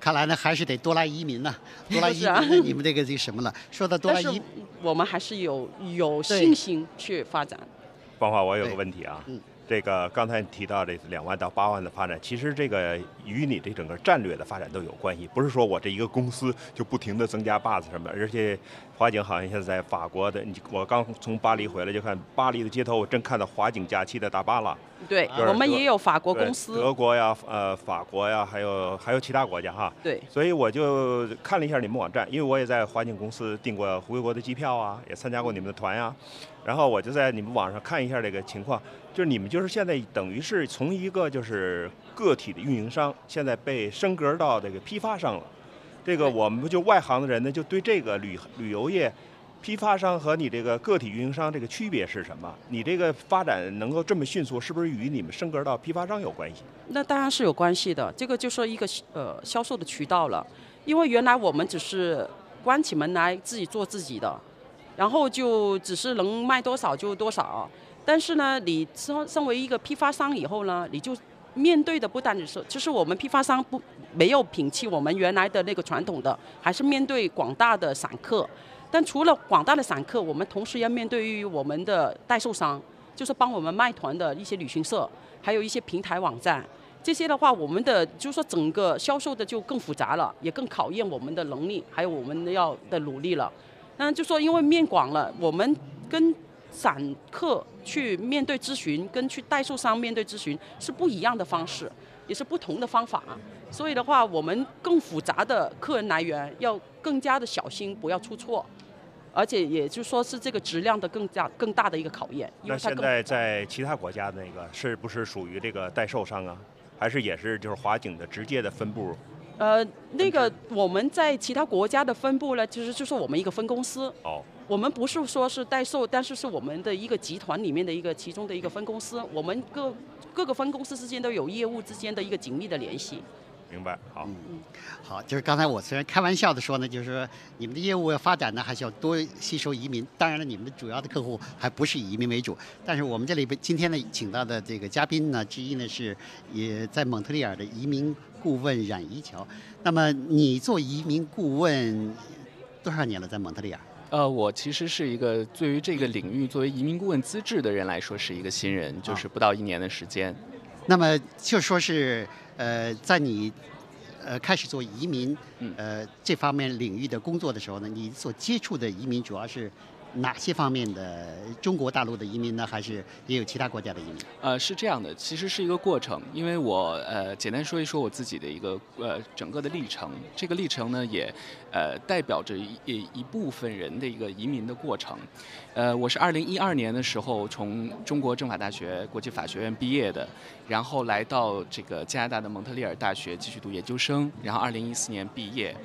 看来呢，还是得多来移民呢、多来移民呢，你们这个这个什么了？说到多来移，我们还是有有信心去发展。芳华，我有个问题啊，嗯这个刚才你提到这两万到八万的发展，其实这个与你这整个战略的发展都有关系，不是说我这一个公司就不停的增加 bus 什么，而且华景好像现在在法国的，你我刚从巴黎回来就看巴黎的街头，我真看到华景假期的大巴了。对我们也有法国公司，德国呀，呃，法国呀，还有还有其他国家哈。对所以我就看了一下你们网站，因为我也在华景公司订过回国的机票啊，也参加过你们的团呀。然后我就在你们网上看一下这个情况，就是你们就是现在等于是从一个就是个体的运营商，现在被升格到这个批发商了。这个我们就外行的人呢，就对这个旅旅游业。批发商和你这个个体运营商这个区别是什么？你这个发展能够这么迅速，是不是与你们升格到批发商有关系？那当然是有关系的，这个就说一个呃销售的渠道了。因为原来我们只是关起门来自己做自己的，然后就只是能卖多少就多少。但是呢，你身身为一个批发商以后呢，你就面对的不单只是，就是我们批发商不没有摒弃我们原来的那个传统的，还是面对广大的散客。但除了广大的散客，我们同时要面对于我们的代售商，就是帮我们卖团的一些旅行社，还有一些平台网站。这些的话，我们的就是说整个销售的就更复杂了，也更考验我们的能力，还有我们要的努力了。那就说因为面广了，我们跟散客去面对咨询，跟去代售商面对咨询是不一样的方式，也是不同的方法。所以的话，我们更复杂的客人来源要更加的小心，不要出错。而且也就说是这个质量的更加更大的一个考验。那现在在其他国家那个是不是属于这个代售商啊？还是也是就是华景的直接的分部？呃，那个我们在其他国家的分部呢，其实就是我们一个分公司。哦。我们不是说是代售，但是是我们的一个集团里面的一个其中的一个分公司。我们各各个分公司之间都有业务之间的一个紧密的联系。明白，好，嗯，好，就是刚才我虽然开玩笑的说呢，就是说你们的业务要发展呢，还是要多吸收移民。当然了，你们的主要的客户还不是以移民为主。但是我们这里边今天呢，请到的这个嘉宾呢，之一呢是也在蒙特利尔的移民顾问冉怡桥。那么你做移民顾问多少年了，在蒙特利尔？呃，我其实是一个对于这个领域作为移民顾问资质的人来说是一个新人，就是不到一年的时间。那么就说是。呃，在你呃开始做移民呃这方面领域的工作的时候呢，你所接触的移民主要是。哪些方面的中国大陆的移民呢？还是也有其他国家的移民？呃，是这样的，其实是一个过程。因为我呃简单说一说我自己的一个呃整个的历程。这个历程呢，也呃代表着一一部分人的一个移民的过程。呃，我是二零一二年的时候从中国政法大学国际法学院毕业的，然后来到这个加拿大的蒙特利尔大学继续读研究生，然后二零一四年毕业。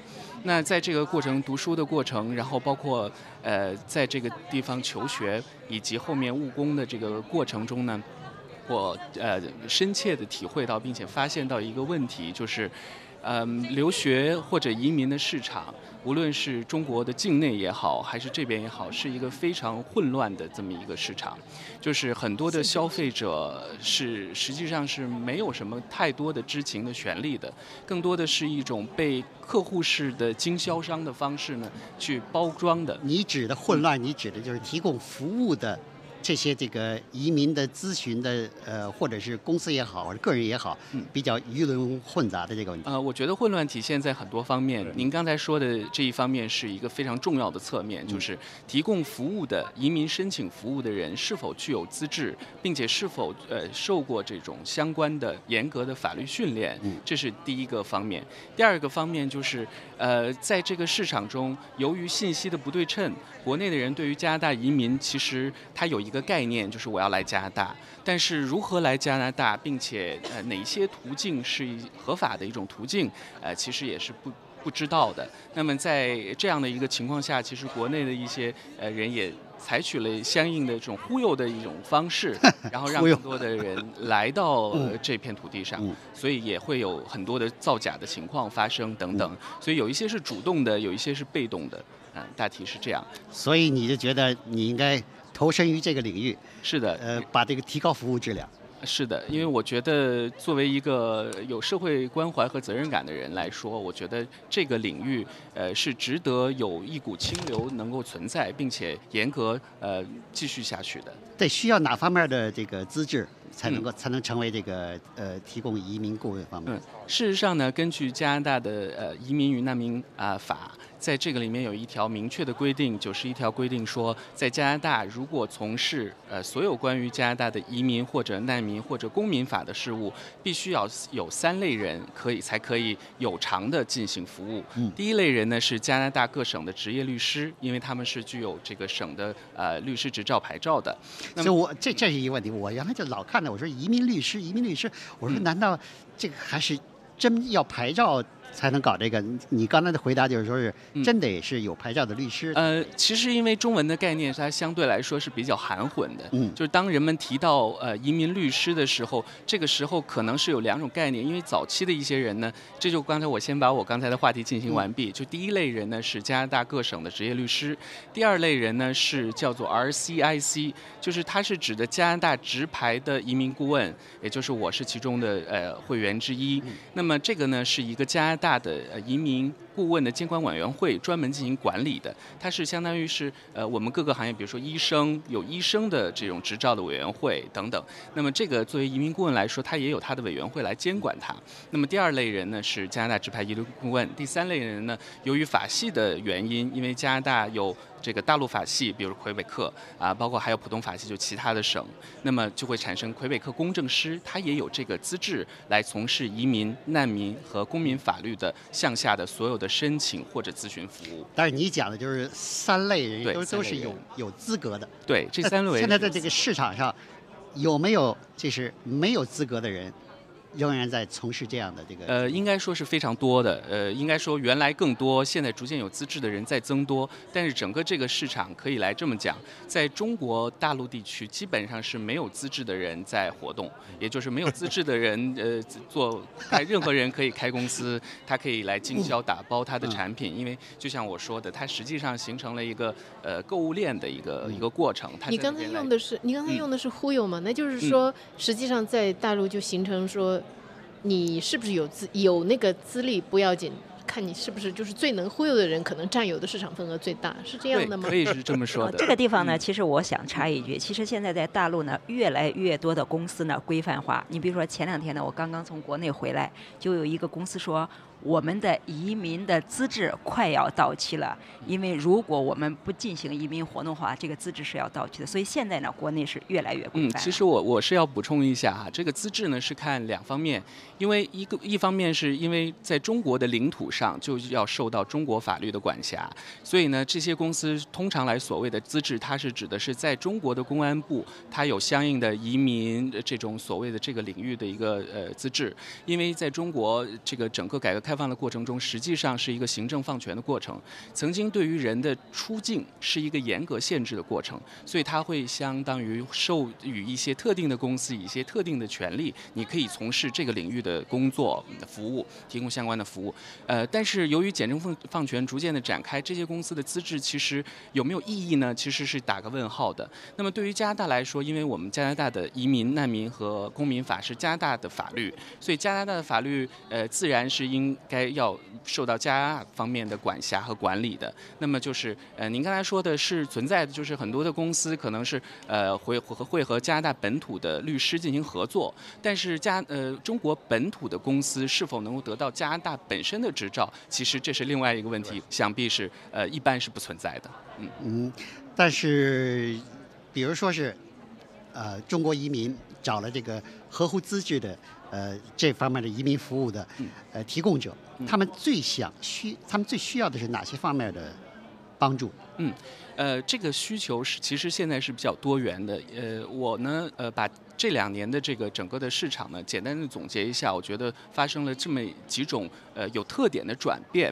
那在这个过程读书的过程，然后包括呃在这个地方求学以及后面务工的这个过程中呢，我呃深切的体会到并且发现到一个问题，就是。嗯，留学或者移民的市场，无论是中国的境内也好，还是这边也好，是一个非常混乱的这么一个市场。就是很多的消费者是实际上是没有什么太多的知情的权利的，更多的是一种被客户式的经销商的方式呢去包装的。你指的混乱，你指的就是提供服务的。这些这个移民的咨询的呃，或者是公司也好，或者个人也好，比较鱼龙混杂的这个问题。呃，我觉得混乱体现在很多方面。您刚才说的这一方面是一个非常重要的侧面，就是提供服务的移民申请服务的人是否具有资质，并且是否呃受过这种相关的严格的法律训练，这是第一个方面。第二个方面就是呃，在这个市场中，由于信息的不对称，国内的人对于加拿大移民其实他有一。一个概念就是我要来加拿大，但是如何来加拿大，并且呃哪些途径是合法的一种途径，呃其实也是不不知道的。那么在这样的一个情况下，其实国内的一些呃人也采取了相应的这种忽悠的一种方式，然后让更多的人来到 这片土地上，所以也会有很多的造假的情况发生等等。所以有一些是主动的，有一些是被动的，嗯，大体是这样。所以你就觉得你应该。投身于这个领域，是的，呃，把这个提高服务质量，是的，因为我觉得作为一个有社会关怀和责任感的人来说，我觉得这个领域，呃，是值得有一股清流能够存在，并且严格呃继续下去的。对，需要哪方面的这个资质才能够才能成为这个呃提供移民顾问方面？嗯，事实上呢，根据加拿大的呃移民与难民啊法。在这个里面有一条明确的规定，九十一条规定说，在加拿大如果从事呃所有关于加拿大的移民或者难民或者公民法的事务，必须要有三类人可以才可以有偿的进行服务。嗯，第一类人呢是加拿大各省的职业律师，因为他们是具有这个省的呃律师执照牌照的。所以我这这是一个问题，我原来就老看到，我说移民律师，移民律师，我说难道这个还是真要牌照？才能搞这个？你刚才的回答就是说是真得是有牌照的律师。呃，其实因为中文的概念它相对来说是比较含混的，嗯，就是当人们提到呃移民律师的时候，这个时候可能是有两种概念。因为早期的一些人呢，这就刚才我先把我刚才的话题进行完毕。就第一类人呢是加拿大各省的职业律师，第二类人呢是叫做 RCIC，就是它是指的加拿大直牌的移民顾问，也就是我是其中的呃会员之一。那么这个呢是一个加拿大的呃移民顾问的监管委员会专门进行管理的，它是相当于是呃我们各个行业，比如说医生有医生的这种执照的委员会等等。那么这个作为移民顾问来说，它也有它的委员会来监管它。那么第二类人呢是加拿大直派移民顾问，第三类人呢由于法系的原因，因为加拿大有这个大陆法系，比如魁北克啊，包括还有普通法系，就其他的省，那么就会产生魁北克公证师，他也有这个资质来从事移民、难民和公民法律的向下的所有的申请或者咨询服务。但是你讲的就是三类人对都都是有有资格的。对，这三类人现在在这个市场上，有没有就是没有资格的人，仍然在从事这样的这个？呃，应该说是非常多的。呃，应该说原来更多，现在逐渐有资质的人在增多。但是整个这个市场可以来这么讲，在中国大陆地区基本上是没有资质的人在活动，也就是没有资质的人，呃，做开任何人可以开公司，他可以来经销打包他的产品，因为就像我说的，它实际上形成了一个呃购物链的一个一个过程。你刚才用的是你刚才嗯用的是忽悠吗？那就是说，实际上在大陆就形成说，你是不是有资有那个资历不要紧，看你是不是就是最能忽悠的人，可能占有的市场份额最大，是这样的吗？可以是这么说的。这个地方呢，嗯其实我想插一句，其实现在在大陆呢，越来越多的公司呢规范化。你比如说前两天呢，我刚刚从国内回来，就有一个公司说。我们的移民的资质快要到期了，因为如果我们不进行移民活动的话，这个资质是要到期的。所以现在呢，国内是越来越规嗯，范了。其实我我是要补充一下哈，这个资质呢是看两方面，因为一个一方面是因为在中国的领土上就要受到中国法律的管辖，所以呢这些公司通常来所谓的资质，它是指的是在中国的公安部，它有相应的移民这种所谓的这个领域的一个呃资质，因为在中国这个整个改革开开放的过程中，实际上是一个行政放权的过程，曾经对于人的出境是一个严格限制的过程，所以它会相当于授予一些特定的公司一些特定的权利，你可以从事这个领域的工作服务，提供相关的服务。呃，但是由于简政放放权逐渐的展开，这些公司的资质其实有没有意义呢？其实是打个问号的。那么对于加拿大来说，因为我们加拿大的移民、难民和公民法是加拿大的法律，所以加拿大的法律呃自然是应该要受到加拿大方面的管辖和管理的。那么就是呃，您刚才说的是存在的，就是很多的公司可能是呃会会会和加拿大本土的律师进行合作，但是加呃中国本土的公司是否能够得到加拿大本身的执照，其实这是另外一个问题，想必是呃一般是不存在的。嗯，嗯，但是比如说是呃中国移民找了这个合乎资质的呃这方面的移民服务的嗯呃提供者，他们最想需他们最需要的是哪些方面的帮助？嗯呃，这个需求是其实现在是比较多元的。呃，我呢，呃，把这两年的这个整个的市场呢，简单的总结一下，我觉得发生了这么几种呃有特点的转变。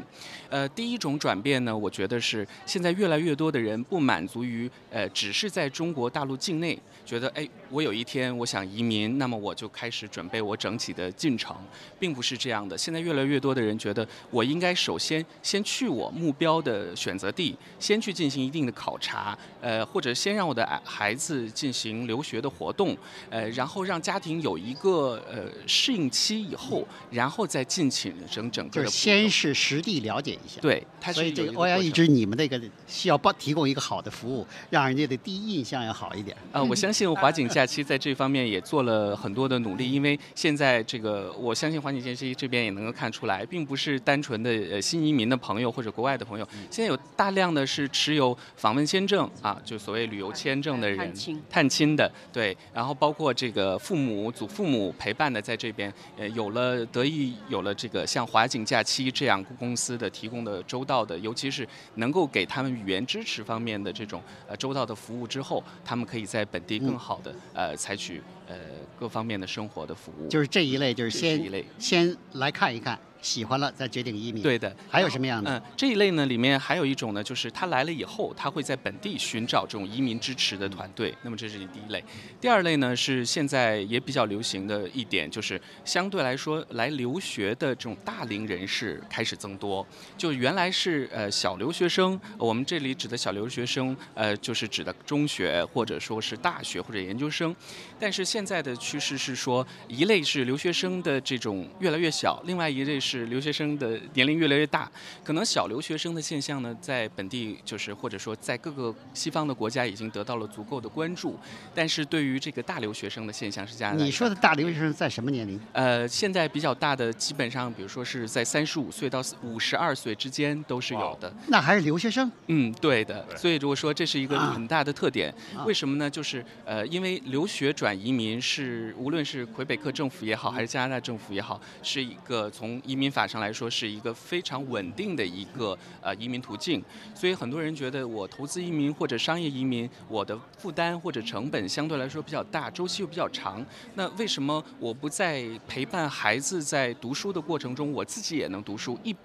呃，第一种转变呢，我觉得是现在越来越多的人不满足于呃只是在中国大陆境内，觉得哎，我有一天我想移民，那么我就开始准备我整体的进程，并不是这样的。现在越来越多的人觉得，我应该首先先去我目标的选择地，先去进行一定的考察，呃，或者先让我的孩子进行留学的活动，呃，然后让家庭有一个呃适应期以后，然后再进行整整就是个的步骤先是实地了解一下。。对，它是所以这个欧阳一直你们那个需要帮提供一个好的服务，让人家的第一印象要好一点。呃，我相信华景假期在这方面也做了很多的努力，因为现在这个，我相信华景假期这边也能够看出来，并不是单纯的呃新移民的朋友或者国外的朋友，现在有大量的是持有访问签证啊，就所谓旅游签证的人，探亲探亲的，对，然后包括这个父母、祖父母陪伴的，在这边，呃，有了得益有了这个像华景假期这样公司的提供的周到的，尤其是能够给他们语言支持方面的这种呃周到的服务之后，他们可以在本地更好的、呃采取呃各方面的生活的服务。就是这一类，就是先是一类。先来看一看，喜欢了再决定移民。对的，还有什么样的？嗯，这一类呢，里面还有一种呢，就是他来了以后，他会在本地寻找这种移民支持的团队。那么这是第一类。第二类呢，是现在也比较流行的一点，就是相对来说来留学的这种大龄人士开始增多。就原来是呃小留学生，我们这里指的小留学生，呃就是指的中学或者说是大学或者研究生。但是现在的趋势是说，一类是留学生的这种越来越小，另外一类是留学生的年龄越来越大。可能小留学生的现象呢，在本地就是或者说在各个西方的国家已经得到了足够的关注，但是对于这个大留学生的现象是加拿大。你说的大留学生在什么年龄？呃，现在比较大的基本上，比如说是在三十五岁到五十二岁之间都是有的。那还是留学生？嗯，对的。所以如果说这是一个很大的特点，为什么呢？就是呃，因为留学转移民是无论是魁北克政府也好，还是加拿大政府也好，是一个从移民民法上来说是一个非常稳定的一个呃移民途径。所以很多人觉得我投资移民或者商业移民，我的负担或者成本相对来说比较大，周期又比较长。那为什么我不在陪伴孩子在读书的过程中，我自己也能读书？一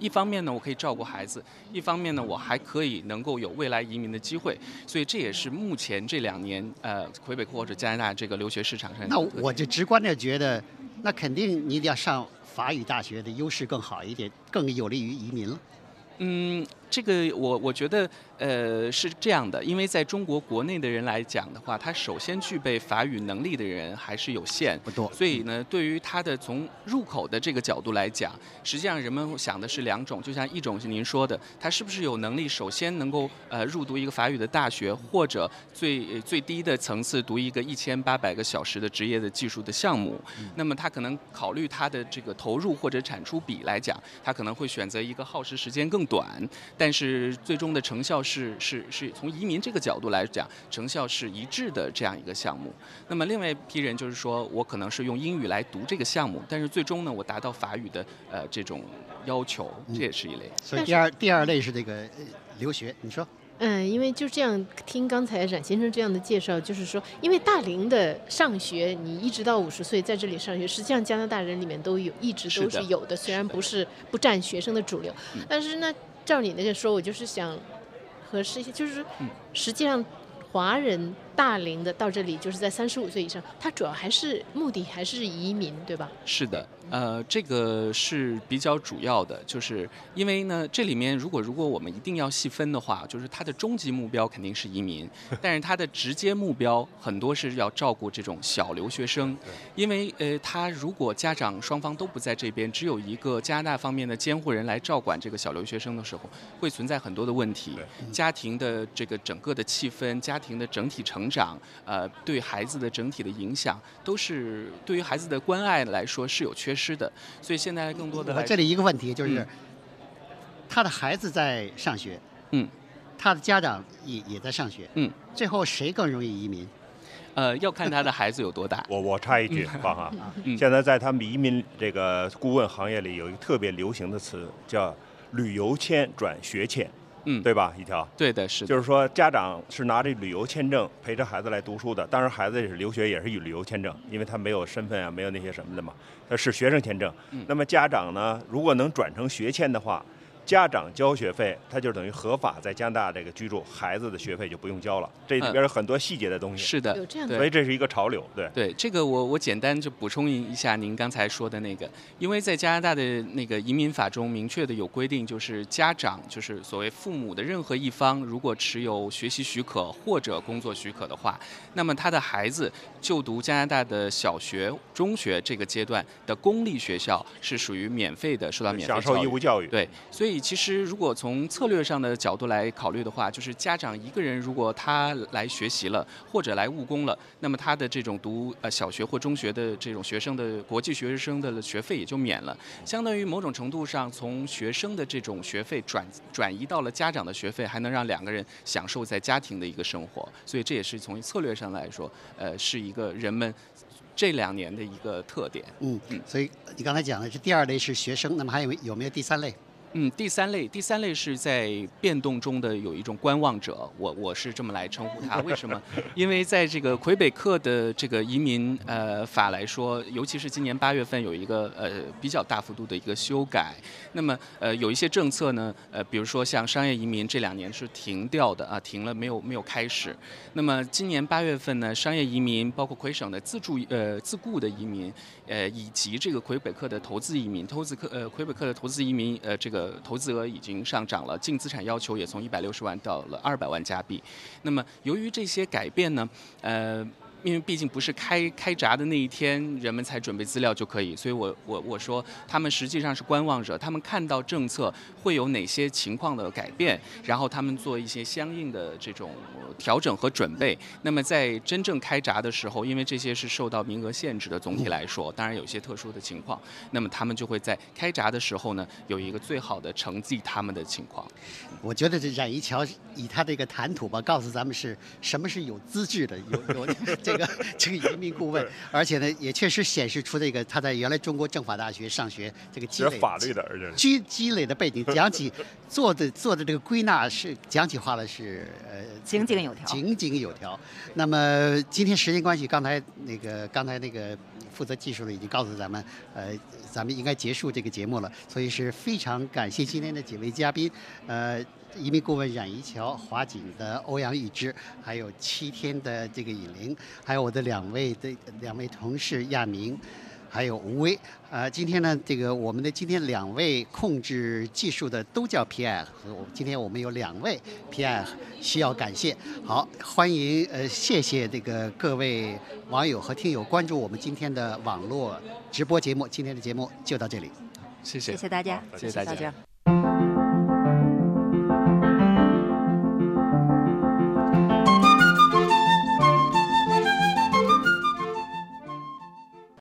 一方面呢，我可以照顾孩子；一方面呢，我还可以能够有未来移民的机会。所以这也是目前这两年呃，魁北克或者加拿大这个留学市场上。那我就直观的觉得，那肯定你得要上法语大学的优势更好一点，更有利于移民了。嗯，这个我我觉得。呃，是这样的，因为在中国国内的人来讲的话，他首先具备法语能力的人还是有限，不多。所以呢，对于他的从入口的这个角度来讲，实际上人们想的是两种，就像一种是您说的，他是不是有能力首先能够呃入读一个法语的大学，或者最最低的层次读一个一千八百个小时的职业的技术的项目。那么他可能考虑他的这个投入或者产出比来讲，他可能会选择一个耗时时间更短，但是最终的成效。是是是从移民这个角度来讲，成效是一致的这样一个项目。那么另外一批人就是说我可能是用英语来读这个项目，但是最终呢，我达到法语的呃这种要求，这也是一类。所以第二第二类是这个留学，你说？嗯，因为就这样听刚才冉先生这样的介绍，就是说，因为大龄的上学，你一直到五十岁在这里上学，实际上加拿大人里面都有，一直都是有的。虽然不是不占学生的主流，但是呢，照你那个说，我就是想。核实一下，就是实际上，华人大龄的到这里，就是在三十五岁以上，他主要还是目的还是移民，对吧？是的。呃，这个是比较主要的，就是因为呢，这里面如果如果我们一定要细分的话，就是他的终极目标肯定是移民，但是他的直接目标很多是要照顾这种小留学生，因为呃，他如果家长双方都不在这边，只有一个加拿大方面的监护人来照管这个小留学生的时候，会存在很多的问题，家庭的这个整个的气氛，家庭的整体成长，呃，对孩子的整体的影响，都是对于孩子的关爱来说是有缺。失的，所以现在更多的。这里一个问题就是，他的孩子在上学，嗯，他的家长也也在上学，嗯，最后谁更容易移民？呃，要看他的孩子有多大。我我插一句话哈，现在在他们移民这个顾问行业里，有一个特别流行的词叫旅游签转学签。嗯，对吧？一条，对的，是。就是说，家长是拿着旅游签证陪着孩子来读书的，当然孩子也是留学，也是以旅游签证，因为他没有身份啊，没有那些什么的嘛，他是学生签证。那么家长呢，如果能转成学签的话。家长交学费，他就等于合法在加拿大这个居住，孩子的学费就不用交了。这里边有很多细节的东西。是的，有这样的。所以这是一个潮流，对。对，这个我我简单就补充一下您刚才说的那个，因为在加拿大的那个移民法中明确的有规定，就是家长就是所谓父母的任何一方，如果持有学习许可或者工作许可的话，那么他的孩子就读加拿大的小学、中学这个阶段的公立学校是属于免费的，受到免费享受义务教育。对，所以。其实，如果从策略上的角度来考虑的话，就是家长一个人如果他来学习了或者来务工了，那么他的这种读呃小学或中学的这种学生的国际学生的学费也就免了，相当于某种程度上从学生的这种学费转转移到了家长的学费，还能让两个人享受在家庭的一个生活，所以这也是从策略上来说，呃，是一个人们这两年的一个特点。嗯嗯，所以你刚才讲的是第二类是学生，那么还有有没有第三类？嗯，第三类，第三类是在变动中的有一种观望者，我我是这么来称呼他。为什么？因为在这个魁北克的这个移民呃法来说，尤其是今年八月份有一个呃比较大幅度的一个修改。那么呃有一些政策呢，呃比如说像商业移民这两年是停掉的啊，停了没有没有开始。那么今年八月份呢，商业移民包括魁省的自助呃自雇的移民，呃以及这个魁北克的投资移民，投资客呃魁北克的投资移民呃这个。投资额已经上涨了，净资产要求也从一百六十万到了二百万加币。那么，由于这些改变呢，呃。因为毕竟不是开开闸的那一天，人们才准备资料就可以，所以我我我说他们实际上是观望者，他们看到政策会有哪些情况的改变，然后他们做一些相应的这种调整和准备。那么在真正开闸的时候，因为这些是受到名额限制的，总体来说，当然有些特殊的情况，那么他们就会在开闸的时候呢，有一个最好的成绩他们的情况。我觉得这冉一桥以他的一个谈吐吧，告诉咱们是什么是有资质的，有有这。这个 这个移民顾问，而且呢，也确实显示出这个他在原来中国政法大学上学这个积累法律的，而且积积累的背景，讲起 做的做的这个归纳是讲起话来是呃井井有条，井井有条。那么今天时间关系，刚才那个刚才那个负责技术的已经告诉咱们，呃，咱们应该结束这个节目了，所以是非常感谢今天的几位嘉宾，呃。移民顾问冉宜桥、华锦的欧阳一之，还有七天的这个尹玲，还有我的两位的两位同事亚明，还有吴威。呃，今天呢，这个我们的今天两位控制技术的都叫 P.I. 和今天我们有两位 P.I. 需要感谢。好，欢迎呃，谢谢这个各位网友和听友关注我们今天的网络直播节目。今天的节目就到这里，谢谢，谢谢大家，谢谢大家。